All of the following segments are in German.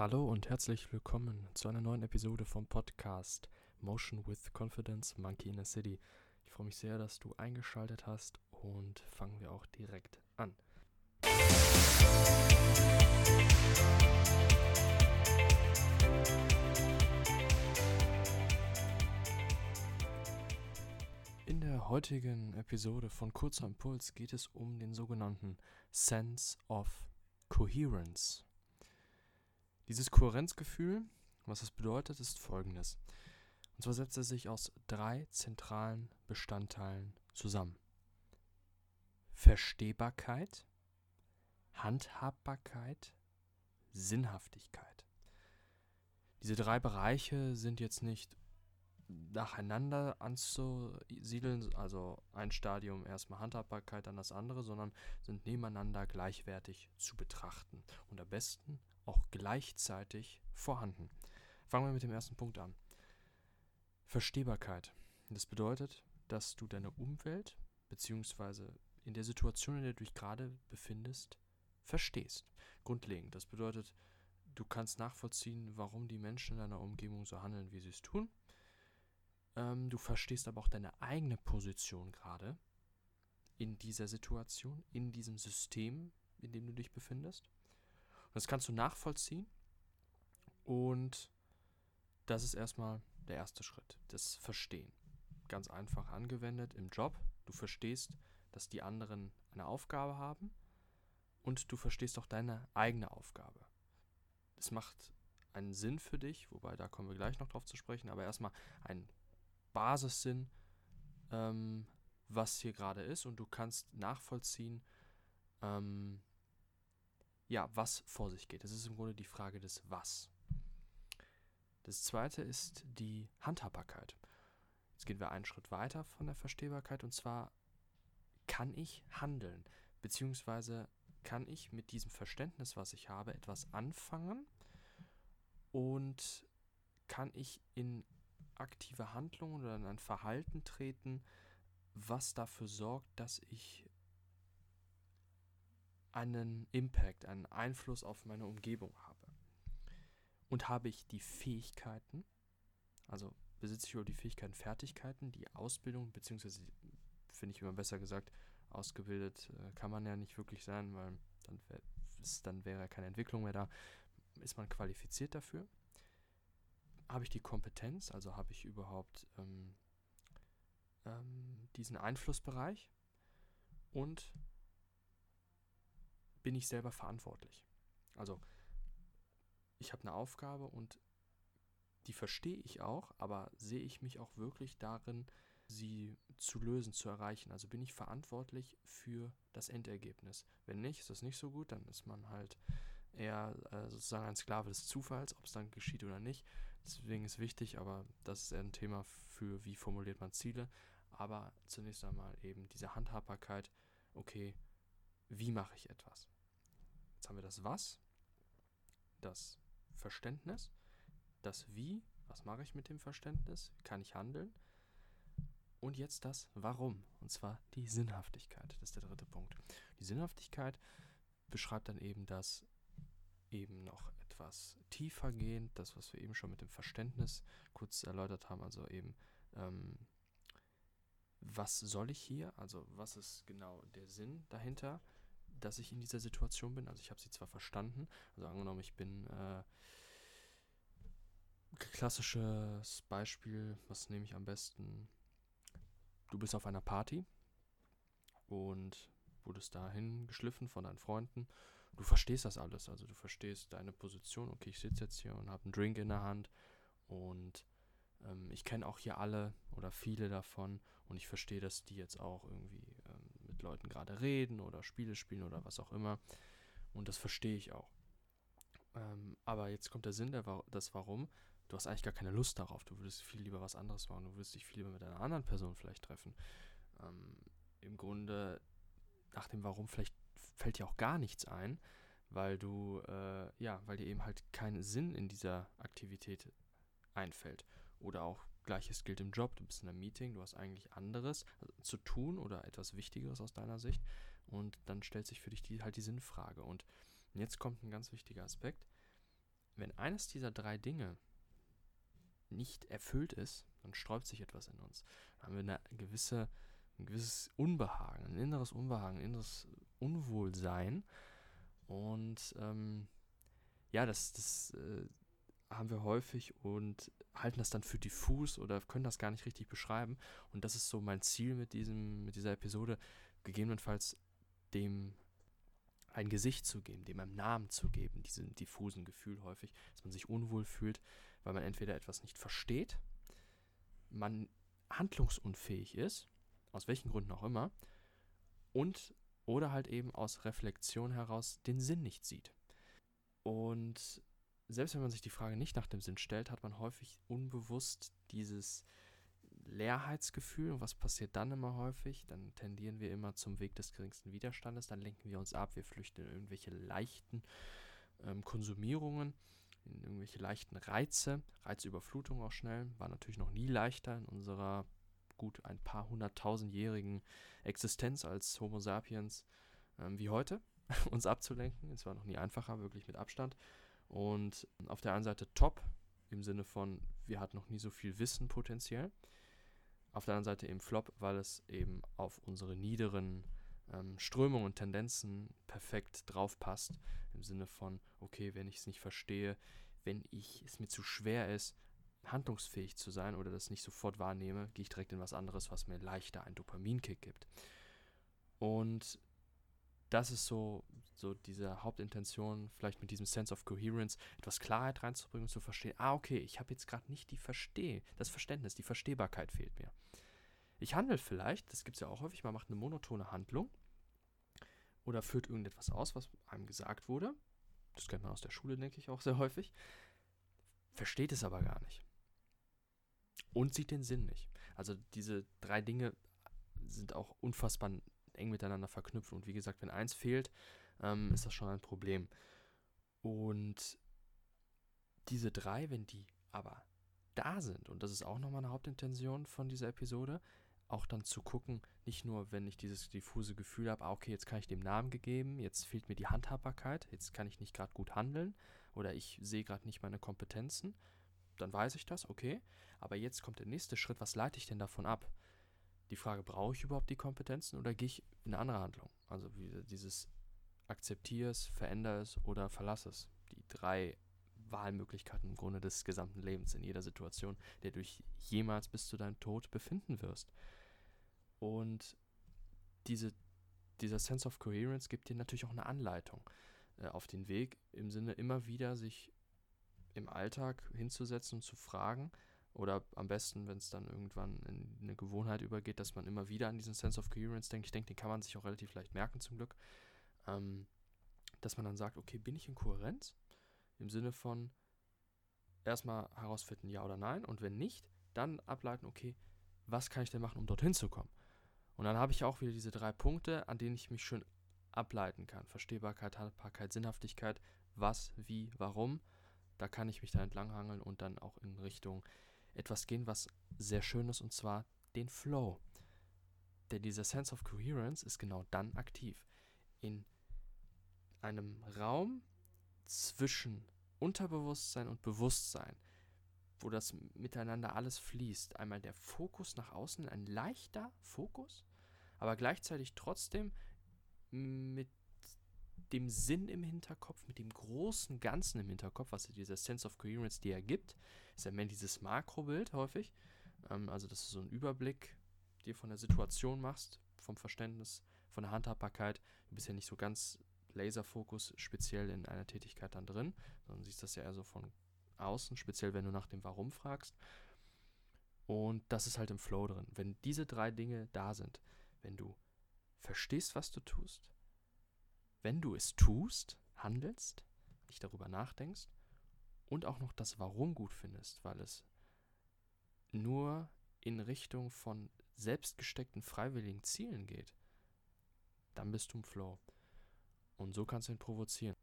Hallo und herzlich willkommen zu einer neuen Episode vom Podcast Motion with Confidence Monkey in a City. Ich freue mich sehr, dass du eingeschaltet hast und fangen wir auch direkt an. In der heutigen Episode von Kurzer Impuls geht es um den sogenannten Sense of Coherence. Dieses Kohärenzgefühl, was es bedeutet, ist folgendes. Und zwar setzt es sich aus drei zentralen Bestandteilen zusammen. Verstehbarkeit, Handhabbarkeit, Sinnhaftigkeit. Diese drei Bereiche sind jetzt nicht nacheinander anzusiedeln, also ein Stadium erstmal Handhabbarkeit, dann das andere, sondern sind nebeneinander gleichwertig zu betrachten und am besten auch gleichzeitig vorhanden. Fangen wir mit dem ersten Punkt an. Verstehbarkeit. Das bedeutet, dass du deine Umwelt bzw. in der Situation, in der du dich gerade befindest, verstehst. Grundlegend. Das bedeutet, du kannst nachvollziehen, warum die Menschen in deiner Umgebung so handeln, wie sie es tun. Ähm, du verstehst aber auch deine eigene Position gerade in dieser Situation, in diesem System, in dem du dich befindest. Das kannst du nachvollziehen. Und das ist erstmal der erste Schritt, das Verstehen. Ganz einfach angewendet im Job. Du verstehst, dass die anderen eine Aufgabe haben und du verstehst auch deine eigene Aufgabe. Es macht einen Sinn für dich, wobei da kommen wir gleich noch drauf zu sprechen, aber erstmal einen Basissinn, ähm, was hier gerade ist und du kannst nachvollziehen, ähm, ja, was vor sich geht. Das ist im Grunde die Frage des Was. Das zweite ist die Handhabbarkeit. Jetzt gehen wir einen Schritt weiter von der Verstehbarkeit und zwar kann ich handeln, beziehungsweise kann ich mit diesem Verständnis, was ich habe, etwas anfangen und kann ich in aktive Handlungen oder in ein Verhalten treten, was dafür sorgt, dass ich einen Impact, einen Einfluss auf meine Umgebung habe. Und habe ich die Fähigkeiten, also besitze ich über die Fähigkeiten, Fertigkeiten, die Ausbildung, beziehungsweise finde ich immer besser gesagt, ausgebildet äh, kann man ja nicht wirklich sein, weil dann, wär, dann wäre keine Entwicklung mehr da. Ist man qualifiziert dafür? Habe ich die Kompetenz, also habe ich überhaupt ähm, ähm, diesen Einflussbereich? Und bin ich selber verantwortlich. Also ich habe eine Aufgabe und die verstehe ich auch, aber sehe ich mich auch wirklich darin, sie zu lösen, zu erreichen. Also bin ich verantwortlich für das Endergebnis. Wenn nicht, ist das nicht so gut, dann ist man halt eher äh, sozusagen ein Sklave des Zufalls, ob es dann geschieht oder nicht. Deswegen ist wichtig, aber das ist ein Thema für, wie formuliert man Ziele. Aber zunächst einmal eben diese Handhabbarkeit, okay, wie mache ich etwas? Jetzt haben wir das Was, das Verständnis, das Wie, was mache ich mit dem Verständnis, kann ich handeln und jetzt das Warum, und zwar die Sinnhaftigkeit, das ist der dritte Punkt. Die Sinnhaftigkeit beschreibt dann eben das eben noch etwas tiefer gehend, das, was wir eben schon mit dem Verständnis kurz erläutert haben, also eben ähm, was soll ich hier, also was ist genau der Sinn dahinter, dass ich in dieser Situation bin. Also ich habe sie zwar verstanden, also angenommen, ich bin äh, klassisches Beispiel, was nehme ich am besten? Du bist auf einer Party und wurdest dahin geschliffen von deinen Freunden. Du verstehst das alles, also du verstehst deine Position. Okay, ich sitze jetzt hier und habe einen Drink in der Hand und ähm, ich kenne auch hier alle oder viele davon und ich verstehe, dass die jetzt auch irgendwie ähm, mit Leuten gerade reden oder Spiele spielen oder was auch immer. Und das verstehe ich auch. Ähm, aber jetzt kommt der Sinn, der, das Warum. Du hast eigentlich gar keine Lust darauf. Du würdest viel lieber was anderes machen. Du würdest dich viel lieber mit einer anderen Person vielleicht treffen. Ähm, Im Grunde, nach dem Warum, vielleicht fällt dir auch gar nichts ein, weil du, äh, ja, weil dir eben halt kein Sinn in dieser Aktivität einfällt. Oder auch gleiches gilt im Job. Du bist in einem Meeting, du hast eigentlich anderes zu tun oder etwas Wichtigeres aus deiner Sicht. Und dann stellt sich für dich die, halt die Sinnfrage. Und jetzt kommt ein ganz wichtiger Aspekt. wenn eines dieser drei Dinge nicht erfüllt ist, dann sträubt sich etwas in uns. Dann haben wir eine gewisse, ein gewisses Unbehagen, ein inneres Unbehagen, ein inneres Unwohlsein. Und ähm, ja, das, das äh, haben wir häufig und halten das dann für diffus oder können das gar nicht richtig beschreiben. Und das ist so mein Ziel mit, diesem, mit dieser Episode, gegebenenfalls dem ein Gesicht zu geben, dem einen Namen zu geben, diesem diffusen Gefühl häufig, dass man sich unwohl fühlt, weil man entweder etwas nicht versteht, man handlungsunfähig ist, aus welchen Gründen auch immer, und oder halt eben aus Reflexion heraus den Sinn nicht sieht. Und selbst wenn man sich die Frage nicht nach dem Sinn stellt, hat man häufig unbewusst dieses Leerheitsgefühl. Und was passiert dann immer häufig? Dann tendieren wir immer zum Weg des geringsten Widerstandes, dann lenken wir uns ab, wir flüchten in irgendwelche leichten ähm, Konsumierungen, in irgendwelche leichten Reize, Reizüberflutung auch schnell, war natürlich noch nie leichter in unserer gut ein paar hunderttausendjährigen Existenz als Homo sapiens ähm, wie heute, uns abzulenken. Es war noch nie einfacher, wirklich mit Abstand. Und auf der einen Seite top, im Sinne von, wir hatten noch nie so viel Wissen potenziell. Auf der anderen Seite eben Flop, weil es eben auf unsere niederen ähm, Strömungen und Tendenzen perfekt drauf passt. Im Sinne von, okay, wenn ich es nicht verstehe, wenn ich es mir zu schwer ist, handlungsfähig zu sein oder das nicht sofort wahrnehme, gehe ich direkt in was anderes, was mir leichter einen Dopaminkick gibt. Und das ist so, so diese Hauptintention, vielleicht mit diesem Sense of Coherence, etwas Klarheit reinzubringen zu verstehen, ah, okay, ich habe jetzt gerade nicht die Versteh, das Verständnis, die Verstehbarkeit fehlt mir. Ich handle vielleicht, das gibt es ja auch häufig, man macht eine monotone Handlung oder führt irgendetwas aus, was einem gesagt wurde. Das kennt man aus der Schule, denke ich, auch sehr häufig. Versteht es aber gar nicht. Und sieht den Sinn nicht. Also diese drei Dinge sind auch unfassbar eng miteinander verknüpft. Und wie gesagt, wenn eins fehlt, ähm, ist das schon ein Problem. Und diese drei, wenn die aber da sind, und das ist auch nochmal eine Hauptintention von dieser Episode, auch dann zu gucken, nicht nur, wenn ich dieses diffuse Gefühl habe, ah, okay, jetzt kann ich dem Namen gegeben, jetzt fehlt mir die Handhabbarkeit, jetzt kann ich nicht gerade gut handeln oder ich sehe gerade nicht meine Kompetenzen, dann weiß ich das, okay. Aber jetzt kommt der nächste Schritt, was leite ich denn davon ab? Die Frage, brauche ich überhaupt die Kompetenzen oder gehe ich in eine andere Handlung? Also dieses akzeptiere es, verändere es oder verlasse es. Die drei Wahlmöglichkeiten im Grunde des gesamten Lebens in jeder Situation, der du dich jemals bis zu deinem Tod befinden wirst. Und diese, dieser Sense of Coherence gibt dir natürlich auch eine Anleitung äh, auf den Weg, im Sinne immer wieder sich im Alltag hinzusetzen und zu fragen, oder am besten, wenn es dann irgendwann in eine Gewohnheit übergeht, dass man immer wieder an diesen Sense of Coherence denkt. Ich denke, den kann man sich auch relativ leicht merken, zum Glück. Ähm, dass man dann sagt, okay, bin ich in Kohärenz? Im Sinne von erstmal herausfinden, ja oder nein. Und wenn nicht, dann ableiten, okay, was kann ich denn machen, um dorthin zu kommen? Und dann habe ich auch wieder diese drei Punkte, an denen ich mich schön ableiten kann. Verstehbarkeit, Haltbarkeit, Sinnhaftigkeit, was, wie, warum. Da kann ich mich da entlanghangeln und dann auch in Richtung etwas gehen, was sehr schön ist, und zwar den Flow. Denn dieser Sense of Coherence ist genau dann aktiv. In einem Raum zwischen Unterbewusstsein und Bewusstsein, wo das miteinander alles fließt. Einmal der Fokus nach außen, ein leichter Fokus, aber gleichzeitig trotzdem mit dem Sinn im Hinterkopf, mit dem großen Ganzen im Hinterkopf, was dieser Sense of Coherence dir ergibt, ist ja mehr dieses Makrobild häufig. Ähm, also, dass du so einen Überblick dir von der Situation machst, vom Verständnis, von der Handhabbarkeit. Du bist ja nicht so ganz Laserfokus speziell in einer Tätigkeit dann drin, sondern siehst das ja eher so von außen, speziell wenn du nach dem Warum fragst. Und das ist halt im Flow drin. Wenn diese drei Dinge da sind, wenn du verstehst, was du tust, wenn du es tust, handelst, nicht darüber nachdenkst und auch noch das Warum gut findest, weil es nur in Richtung von selbstgesteckten freiwilligen Zielen geht, dann bist du im Flow. Und so kannst du ihn provozieren.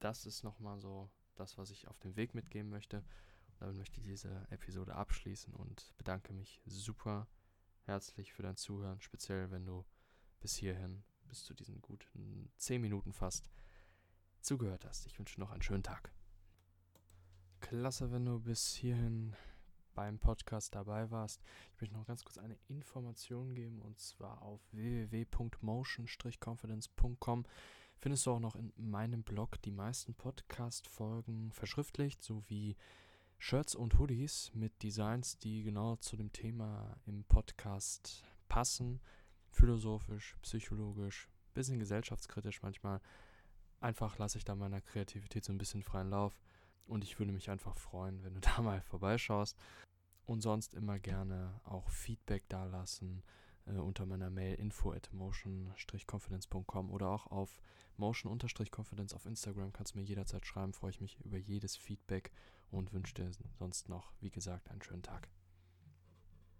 Das ist nochmal so das, was ich auf dem Weg mitgeben möchte. Und damit möchte ich diese Episode abschließen und bedanke mich super herzlich für dein Zuhören, speziell wenn du bis hierhin bis zu diesen guten 10 Minuten fast zugehört hast. Ich wünsche noch einen schönen Tag. klasse, wenn du bis hierhin beim Podcast dabei warst. Ich möchte noch ganz kurz eine Information geben und zwar auf www.motion-confidence.com findest du auch noch in meinem Blog die meisten Podcast-Folgen verschriftlicht sowie Shirts und Hoodies mit Designs, die genau zu dem Thema im Podcast passen. Philosophisch, psychologisch, bisschen gesellschaftskritisch manchmal. Einfach lasse ich da meiner Kreativität so ein bisschen freien Lauf. Und ich würde mich einfach freuen, wenn du da mal vorbeischaust. Und sonst immer gerne auch Feedback dalassen äh, unter meiner Mail info at motion-confidence.com oder auch auf motion-confidence auf Instagram kannst du mir jederzeit schreiben. Freue ich mich über jedes Feedback und wünsche dir sonst noch, wie gesagt, einen schönen Tag.